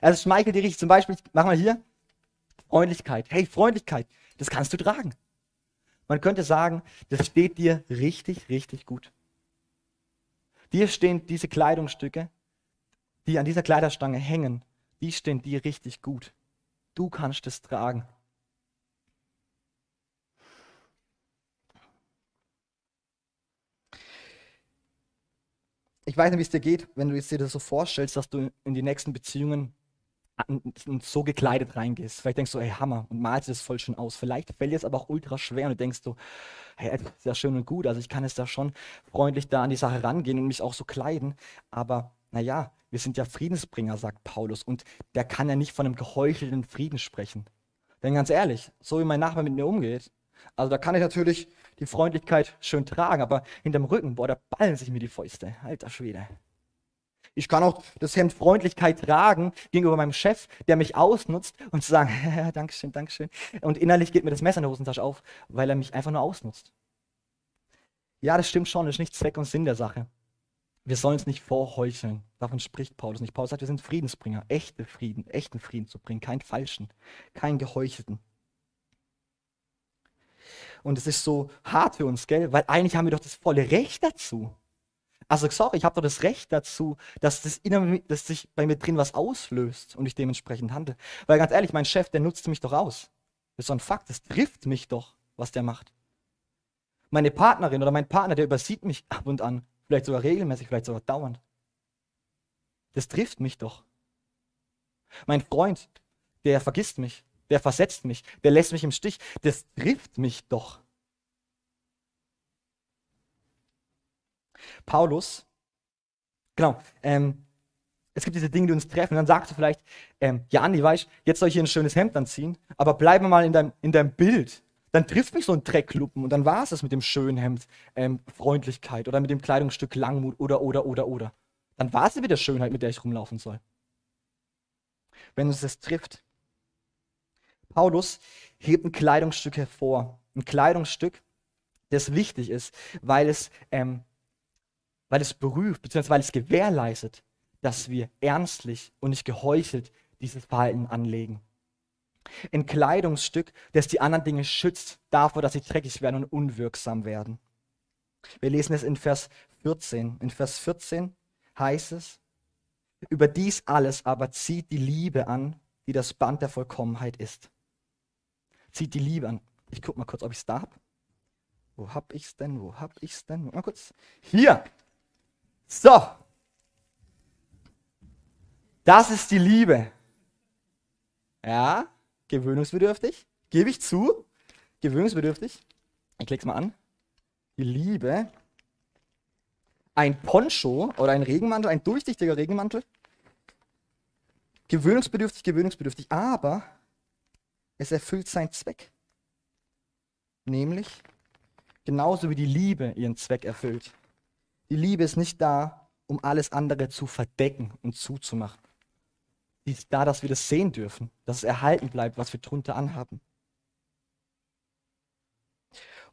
Also schmeichelt dir richtig. Zum Beispiel, mach mal hier, Freundlichkeit. Hey, Freundlichkeit, das kannst du tragen. Man könnte sagen, das steht dir richtig, richtig gut. Dir stehen diese Kleidungsstücke, die an dieser Kleiderstange hängen, die stehen dir richtig gut. Du kannst es tragen. ich weiß nicht, wie es dir geht, wenn du jetzt dir das so vorstellst, dass du in die nächsten Beziehungen so gekleidet reingehst. Vielleicht denkst du, hey, Hammer, und malst das voll schön aus. Vielleicht fällt dir es aber auch ultra schwer und du denkst so, hey, ja schön und gut, also ich kann es da schon freundlich da an die Sache rangehen und mich auch so kleiden, aber naja, wir sind ja Friedensbringer, sagt Paulus, und der kann ja nicht von einem geheuchelten Frieden sprechen. Denn ganz ehrlich, so wie mein Nachbar mit mir umgeht, also da kann ich natürlich die Freundlichkeit schön tragen, aber hinterm Rücken, boah, da ballen sich mir die Fäuste. Alter Schwede. Ich kann auch das Hemd Freundlichkeit tragen gegenüber meinem Chef, der mich ausnutzt und zu sagen, [LAUGHS] Dankeschön, Dankeschön. Und innerlich geht mir das Messer in der Hosentasche auf, weil er mich einfach nur ausnutzt. Ja, das stimmt schon, das ist nicht Zweck und Sinn der Sache. Wir sollen es nicht vorheucheln. Davon spricht Paulus nicht. Paulus sagt, wir sind Friedensbringer, echte Frieden, echten Frieden zu bringen, keinen falschen, keinen geheuchelten. Und es ist so hart für uns, gell? Weil eigentlich haben wir doch das volle Recht dazu. Also sorry, ich habe doch das Recht dazu, dass, das inner, dass sich bei mir drin was auslöst und ich dementsprechend handle. Weil ganz ehrlich, mein Chef, der nutzt mich doch aus. Das ist so ein Fakt, das trifft mich doch, was der macht. Meine Partnerin oder mein Partner, der übersieht mich ab und an, vielleicht sogar regelmäßig, vielleicht sogar dauernd. das trifft mich doch. Mein Freund, der vergisst mich, der versetzt mich, der lässt mich im Stich, das trifft mich doch. Paulus, genau, ähm, es gibt diese Dinge, die uns treffen. Und dann sagst du vielleicht, ähm, ja, Andi, weißt jetzt soll ich hier ein schönes Hemd anziehen, aber bleib mal in deinem, in deinem Bild. Dann trifft mich so ein Dreckluppen und dann war es das mit dem schönen Hemd, ähm, Freundlichkeit oder mit dem Kleidungsstück Langmut oder, oder, oder, oder. Dann war es mit der Schönheit, mit der ich rumlaufen soll. Wenn uns das trifft. Paulus hebt ein Kleidungsstück hervor. Ein Kleidungsstück, das wichtig ist, weil es, ähm, weil es berührt, beziehungsweise weil es gewährleistet, dass wir ernstlich und nicht geheuchelt dieses Verhalten anlegen. Ein Kleidungsstück, das die anderen Dinge schützt davor, dass sie dreckig werden und unwirksam werden. Wir lesen es in Vers 14. In Vers 14 heißt es, über dies alles aber zieht die Liebe an, die das Band der Vollkommenheit ist. Zieht die Liebe an. Ich gucke mal kurz, ob ich es da habe. Wo hab ich's denn? Wo hab ich's denn? Mal kurz. Hier. So, das ist die Liebe. Ja, gewöhnungsbedürftig, gebe ich zu. Gewöhnungsbedürftig. Ich klicke es mal an. Die Liebe. Ein Poncho oder ein Regenmantel, ein durchsichtiger Regenmantel. Gewöhnungsbedürftig, gewöhnungsbedürftig, aber es erfüllt seinen Zweck. Nämlich genauso wie die Liebe ihren Zweck erfüllt. Die Liebe ist nicht da, um alles andere zu verdecken und zuzumachen. Sie ist da, dass wir das sehen dürfen, dass es erhalten bleibt, was wir drunter anhaben.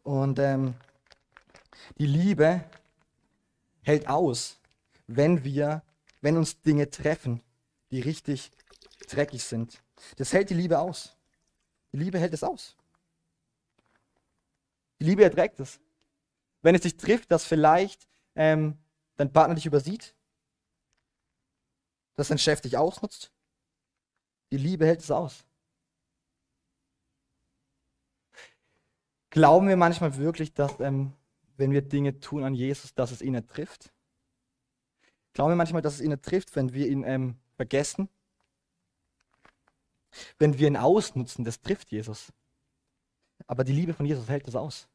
Und ähm, die Liebe hält aus, wenn wir, wenn uns Dinge treffen, die richtig dreckig sind. Das hält die Liebe aus. Die Liebe hält es aus. Die Liebe erträgt es. Wenn es dich trifft, dass vielleicht ähm, dein Partner dich übersieht, dass dein Chef dich ausnutzt, die Liebe hält es aus. Glauben wir manchmal wirklich, dass ähm, wenn wir Dinge tun an Jesus, dass es ihn trifft? Glauben wir manchmal, dass es ihn trifft, wenn wir ihn ähm, vergessen? Wenn wir ihn ausnutzen, das trifft Jesus. Aber die Liebe von Jesus hält es aus.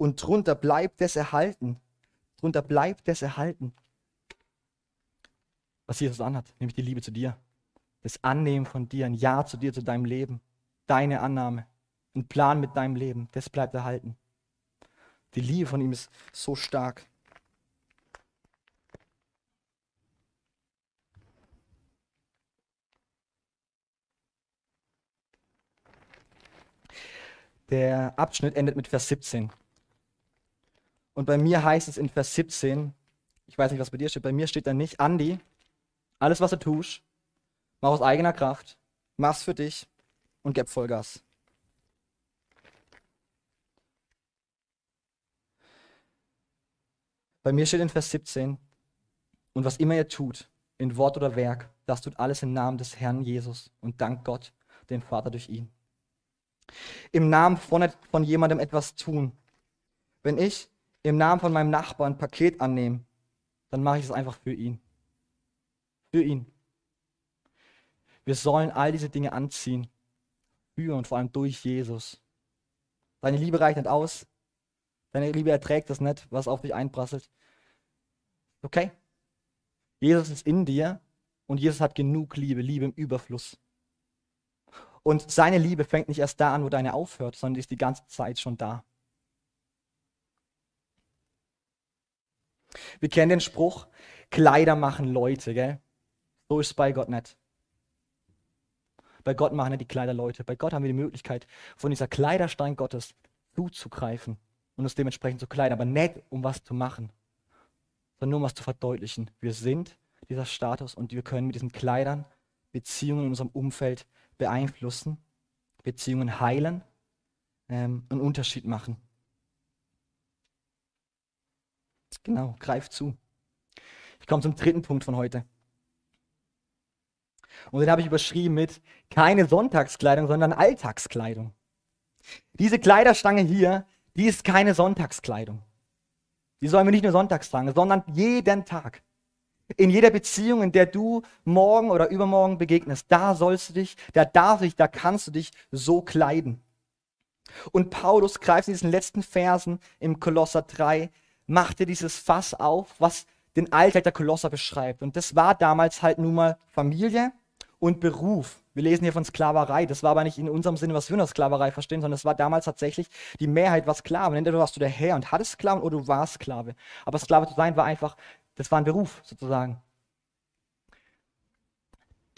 Und drunter bleibt es erhalten. Drunter bleibt es erhalten was Jesus anhat, nämlich die Liebe zu dir. Das Annehmen von dir, ein Ja zu dir, zu deinem Leben. Deine Annahme, ein Plan mit deinem Leben, das bleibt erhalten. Die Liebe von ihm ist so stark. Der Abschnitt endet mit Vers 17. Und bei mir heißt es in Vers 17, ich weiß nicht, was bei dir steht, bei mir steht da nicht, Andi, alles, was du tust, mach aus eigener Kraft, mach's für dich und gib Vollgas. Bei mir steht in Vers 17, und was immer ihr tut, in Wort oder Werk, das tut alles im Namen des Herrn Jesus und dank Gott, dem Vater durch ihn. Im Namen von, von jemandem etwas tun. Wenn ich im Namen von meinem Nachbarn ein Paket annehme, dann mache ich es einfach für ihn für ihn. Wir sollen all diese Dinge anziehen, für und vor allem durch Jesus. Deine Liebe reicht nicht aus. Deine Liebe erträgt das nicht, was auf dich einprasselt. Okay? Jesus ist in dir und Jesus hat genug Liebe, Liebe im Überfluss. Und seine Liebe fängt nicht erst da an, wo deine aufhört, sondern die ist die ganze Zeit schon da. Wir kennen den Spruch, Kleider machen Leute, gell? So ist es bei Gott nicht. Bei Gott machen ja die Kleider Leute. Bei Gott haben wir die Möglichkeit, von dieser Kleiderstein Gottes zuzugreifen und uns dementsprechend zu kleiden, aber nicht um was zu machen, sondern nur um was zu verdeutlichen. Wir sind dieser Status und wir können mit diesen Kleidern Beziehungen in unserem Umfeld beeinflussen, Beziehungen heilen, ähm, einen Unterschied machen. Genau, greif zu. Ich komme zum dritten Punkt von heute. Und den habe ich überschrieben mit keine Sonntagskleidung, sondern Alltagskleidung. Diese Kleiderstange hier, die ist keine Sonntagskleidung. Die sollen wir nicht nur sonntags tragen, sondern jeden Tag. In jeder Beziehung, in der du morgen oder übermorgen begegnest, da sollst du dich, da darf ich, da kannst du dich so kleiden. Und Paulus greift in diesen letzten Versen im Kolosser 3, machte dieses Fass auf, was den Alltag der Kolosser beschreibt. Und das war damals halt nun mal Familie und Beruf. Wir lesen hier von Sklaverei. Das war aber nicht in unserem Sinne, was wir unter Sklaverei verstehen, sondern es war damals tatsächlich, die Mehrheit war Sklaven. Entweder warst du der Herr und hattest Sklaven oder du warst Sklave. Aber Sklave zu sein war einfach, das war ein Beruf sozusagen.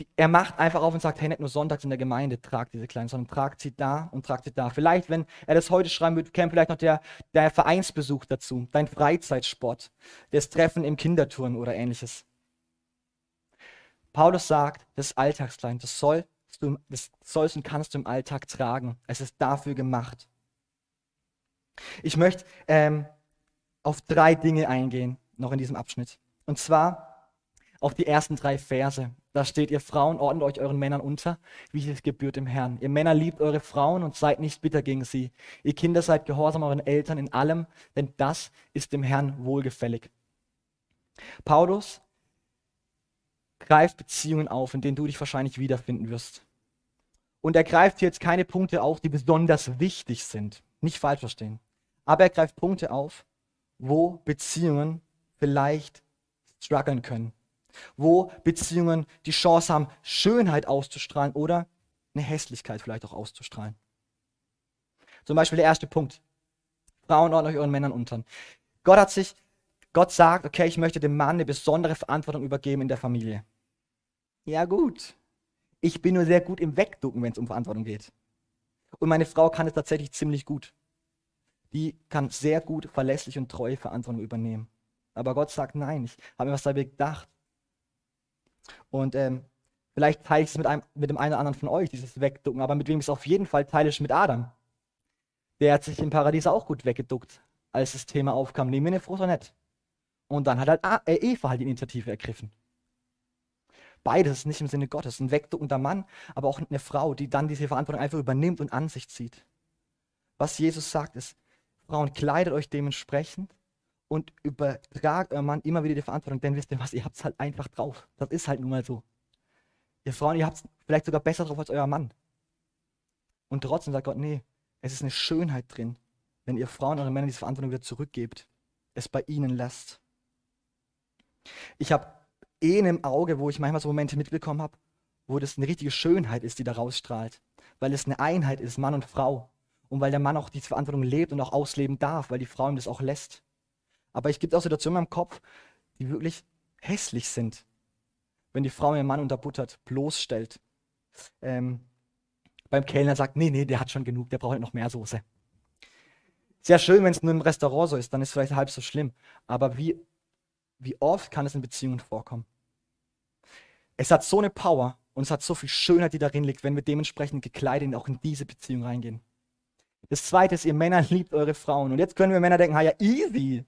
Die, er macht einfach auf und sagt, hey, nicht nur sonntags in der Gemeinde tragt diese Kleinen, sondern tragt sie da und tragt sie da. Vielleicht, wenn er das heute schreiben würde, käme vielleicht noch der, der Vereinsbesuch dazu, dein Freizeitsport, das Treffen im Kinderturm oder ähnliches. Paulus sagt, das Alltagsklein, das, soll, das sollst und kannst du im Alltag tragen. Es ist dafür gemacht. Ich möchte ähm, auf drei Dinge eingehen, noch in diesem Abschnitt. Und zwar auf die ersten drei Verse. Da steht, ihr Frauen, ordnet euch euren Männern unter, wie es gebührt im Herrn. Ihr Männer liebt eure Frauen und seid nicht bitter gegen sie. Ihr Kinder seid gehorsam euren Eltern in allem, denn das ist dem Herrn wohlgefällig. Paulus greift Beziehungen auf, in denen du dich wahrscheinlich wiederfinden wirst. Und er greift jetzt keine Punkte auf, die besonders wichtig sind. Nicht falsch verstehen. Aber er greift Punkte auf, wo Beziehungen vielleicht strugglen können. Wo Beziehungen die Chance haben, Schönheit auszustrahlen oder eine Hässlichkeit vielleicht auch auszustrahlen. Zum Beispiel der erste Punkt. Frauen ordnen euch euren Männern unter. Gott hat sich, Gott sagt, okay, ich möchte dem Mann eine besondere Verantwortung übergeben in der Familie. Ja gut, ich bin nur sehr gut im Wegducken, wenn es um Verantwortung geht. Und meine Frau kann es tatsächlich ziemlich gut. Die kann sehr gut verlässlich und treu Verantwortung übernehmen. Aber Gott sagt, nein, ich habe mir was dabei gedacht. Und ähm, vielleicht teile ich es mit, einem, mit dem einen oder anderen von euch, dieses Wegducken, aber mit wem ich es auf jeden Fall teile, ist mit Adam. Der hat sich im Paradies auch gut weggeduckt, als das Thema aufkam. Nehmen wir eine Frucht oder nicht? Und dann hat halt äh, Eva halt die Initiative ergriffen. Beides ist nicht im Sinne Gottes. Ein wegduckender Mann, aber auch eine Frau, die dann diese Verantwortung einfach übernimmt und an sich zieht. Was Jesus sagt ist, Frauen, kleidet euch dementsprechend und übertragt eurem Mann immer wieder die Verantwortung, denn wisst ihr was, ihr habt es halt einfach drauf. Das ist halt nun mal so. Ihr Frauen, ihr habt es vielleicht sogar besser drauf als euer Mann. Und trotzdem sagt Gott, nee, es ist eine Schönheit drin, wenn ihr Frauen euren Männern diese Verantwortung wieder zurückgebt, es bei ihnen lasst. Ich habe eh in einem Auge, wo ich manchmal so Momente mitbekommen habe, wo das eine richtige Schönheit ist, die da rausstrahlt. Weil es eine Einheit ist, Mann und Frau. Und weil der Mann auch diese Verantwortung lebt und auch ausleben darf, weil die Frau ihm das auch lässt. Aber ich gibt auch Situationen in meinem Kopf, die wirklich hässlich sind. Wenn die Frau ihren Mann unterbuttert, bloßstellt. Ähm, beim Kellner sagt, nee, nee, der hat schon genug, der braucht noch mehr Soße. Sehr schön, wenn es nur im Restaurant so ist, dann ist es vielleicht halb so schlimm. Aber wie, wie oft kann es in Beziehungen vorkommen? Es hat so eine Power und es hat so viel Schönheit, die darin liegt, wenn wir dementsprechend gekleidet auch in diese Beziehung reingehen. Das zweite ist, ihr Männer [LAUGHS] liebt eure Frauen. Und jetzt können wir Männer denken, ja, easy.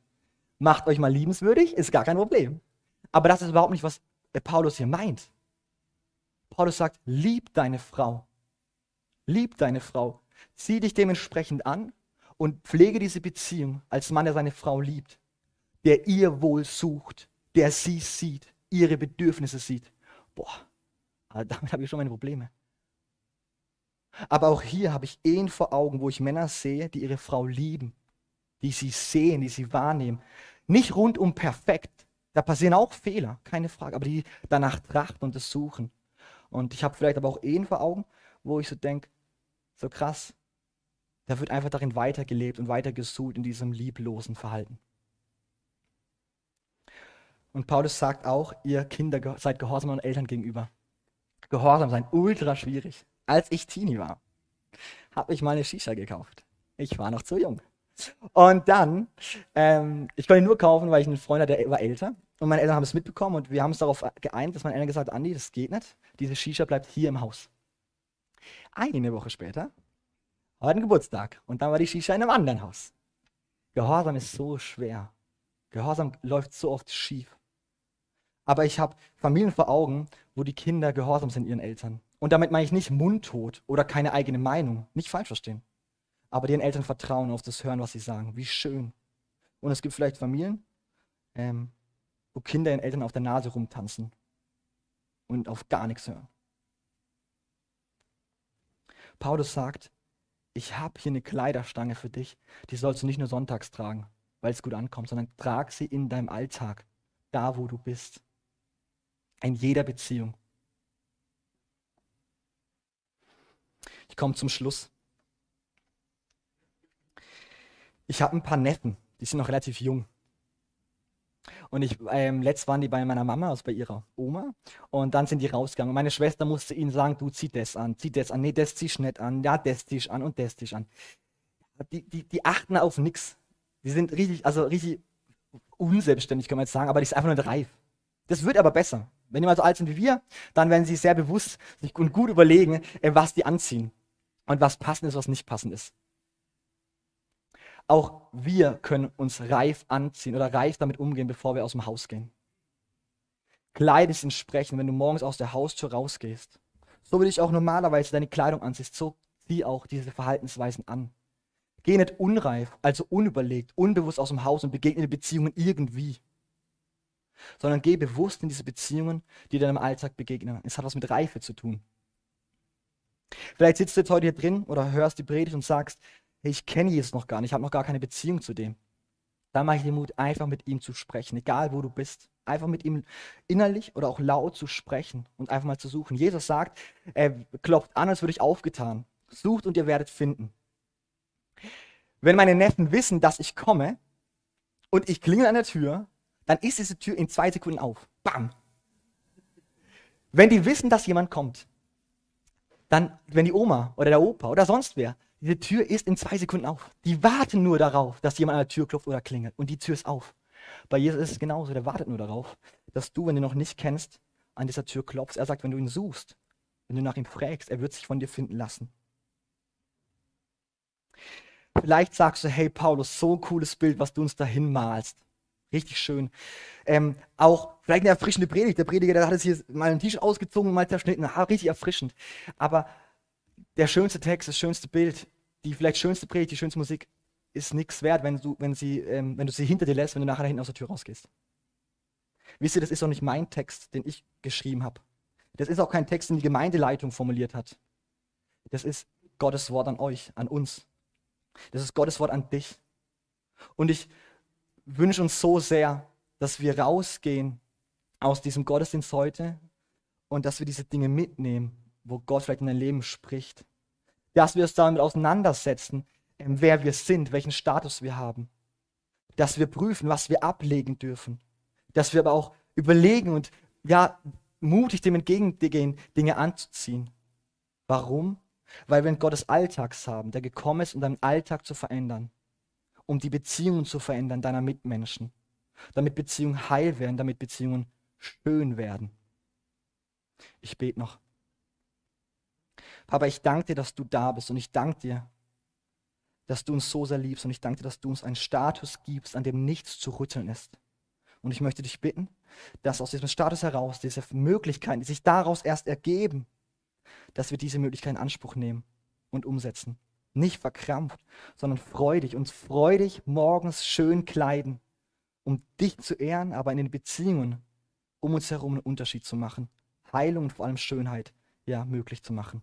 Macht euch mal liebenswürdig, ist gar kein Problem. Aber das ist überhaupt nicht, was Paulus hier meint. Paulus sagt, lieb deine Frau. Lieb deine Frau. Zieh dich dementsprechend an und pflege diese Beziehung als Mann, der seine Frau liebt, der ihr Wohl sucht, der sie sieht, ihre Bedürfnisse sieht boah, damit habe ich schon meine Probleme. Aber auch hier habe ich Ehen vor Augen, wo ich Männer sehe, die ihre Frau lieben, die sie sehen, die sie wahrnehmen. Nicht rundum perfekt. Da passieren auch Fehler, keine Frage, aber die danach trachten und es suchen. Und ich habe vielleicht aber auch Ehen vor Augen, wo ich so denke, so krass, da wird einfach darin weitergelebt und weitergesucht in diesem lieblosen Verhalten. Und Paulus sagt auch, ihr Kinder seid gehorsam euren Eltern gegenüber. Gehorsam sein, ultra schwierig. Als ich Teenie war, habe ich mal eine Shisha gekauft. Ich war noch zu jung. Und dann, ähm, ich konnte ihn nur kaufen, weil ich einen Freund hatte, der war älter. Und meine Eltern haben es mitbekommen und wir haben es darauf geeint, dass meine Eltern gesagt haben, Andi, das geht nicht. Diese Shisha bleibt hier im Haus. Eine Woche später, heute Geburtstag. Und dann war die Shisha in einem anderen Haus. Gehorsam ist so schwer. Gehorsam läuft so oft schief. Aber ich habe Familien vor Augen, wo die Kinder gehorsam sind ihren Eltern. Und damit meine ich nicht mundtot oder keine eigene Meinung. Nicht falsch verstehen. Aber den Eltern vertrauen auf das Hören, was sie sagen. Wie schön. Und es gibt vielleicht Familien, ähm, wo Kinder ihren Eltern auf der Nase rumtanzen und auf gar nichts hören. Paulus sagt, ich habe hier eine Kleiderstange für dich, die sollst du nicht nur sonntags tragen, weil es gut ankommt, sondern trag sie in deinem Alltag, da wo du bist, in jeder Beziehung. Ich komme zum Schluss. Ich habe ein paar Neffen, die sind noch relativ jung. Und ich, ähm, letzt waren die bei meiner Mama, also bei ihrer Oma. Und dann sind die rausgegangen. Und meine Schwester musste ihnen sagen, du zieh das an, zieh das an, nee, das ziehst nicht an, ja, das ziehst an und das ziehst an. Die, die, die achten auf nichts. Die sind richtig, also richtig unselbstständig, kann man jetzt sagen, aber die sind einfach nur reif. Das wird aber besser. Wenn die mal so alt sind wie wir, dann werden sie sehr bewusst und gut überlegen, äh, was die anziehen und was passend ist, was nicht passend ist. Auch wir können uns reif anziehen oder reif damit umgehen, bevor wir aus dem Haus gehen. Kleid ist entsprechend, wenn du morgens aus der Haustür rausgehst. So wie du dich auch normalerweise deine Kleidung anziehst, so zieh auch diese Verhaltensweisen an. Geh nicht unreif, also unüberlegt, unbewusst aus dem Haus und begegne die Beziehungen irgendwie. Sondern geh bewusst in diese Beziehungen, die dir im Alltag begegnen. Es hat was mit Reife zu tun. Vielleicht sitzt du jetzt heute hier drin oder hörst die Predigt und sagst, ich kenne Jesus noch gar nicht, ich habe noch gar keine Beziehung zu dem. Dann mache ich dir Mut, einfach mit ihm zu sprechen, egal wo du bist. Einfach mit ihm innerlich oder auch laut zu sprechen und einfach mal zu suchen. Jesus sagt, er klopft an, als würde ich aufgetan. Sucht und ihr werdet finden. Wenn meine Neffen wissen, dass ich komme und ich klingel an der Tür, dann ist diese Tür in zwei Sekunden auf. Bam! Wenn die wissen, dass jemand kommt, dann, wenn die Oma oder der Opa oder sonst wer diese Tür ist in zwei Sekunden auf. Die warten nur darauf, dass jemand an der Tür klopft oder klingelt. Und die Tür ist auf. Bei Jesus ist es genauso. Der wartet nur darauf, dass du, wenn du noch nicht kennst, an dieser Tür klopfst. Er sagt, wenn du ihn suchst, wenn du nach ihm fragst, er wird sich von dir finden lassen. Vielleicht sagst du, hey Paulus, so ein cooles Bild, was du uns dahin malst. Richtig schön. Ähm, auch vielleicht eine erfrischende Predigt. Der Prediger, der hat es hier mal ein T-Shirt ausgezogen mal zerschnitten. Richtig erfrischend. Aber der schönste Text, das schönste Bild, die vielleicht schönste Predigt, die schönste Musik ist nichts wert, wenn du, wenn, sie, ähm, wenn du sie hinter dir lässt, wenn du nachher hinten aus der Tür rausgehst. Wisst ihr, das ist doch nicht mein Text, den ich geschrieben habe. Das ist auch kein Text, den die Gemeindeleitung formuliert hat. Das ist Gottes Wort an euch, an uns. Das ist Gottes Wort an dich. Und ich wünsche uns so sehr, dass wir rausgehen aus diesem Gottesdienst heute und dass wir diese Dinge mitnehmen, wo Gott vielleicht in dein Leben spricht dass wir uns damit auseinandersetzen, ähm, wer wir sind, welchen Status wir haben. Dass wir prüfen, was wir ablegen dürfen. Dass wir aber auch überlegen und ja, mutig dem entgegengehen, Dinge anzuziehen. Warum? Weil wir einen Gottes Alltags haben, der gekommen ist, um deinen Alltag zu verändern. Um die Beziehungen zu verändern deiner Mitmenschen. Damit Beziehungen heil werden, damit Beziehungen schön werden. Ich bete noch. Papa, ich danke dir, dass du da bist und ich danke dir, dass du uns so sehr liebst und ich danke dir, dass du uns einen Status gibst, an dem nichts zu rütteln ist. Und ich möchte dich bitten, dass aus diesem Status heraus, diese Möglichkeiten, die sich daraus erst ergeben, dass wir diese Möglichkeit in Anspruch nehmen und umsetzen. Nicht verkrampft, sondern freudig, uns freudig morgens schön kleiden, um dich zu ehren, aber in den Beziehungen um uns herum einen Unterschied zu machen. Heilung und vor allem Schönheit ja möglich zu machen.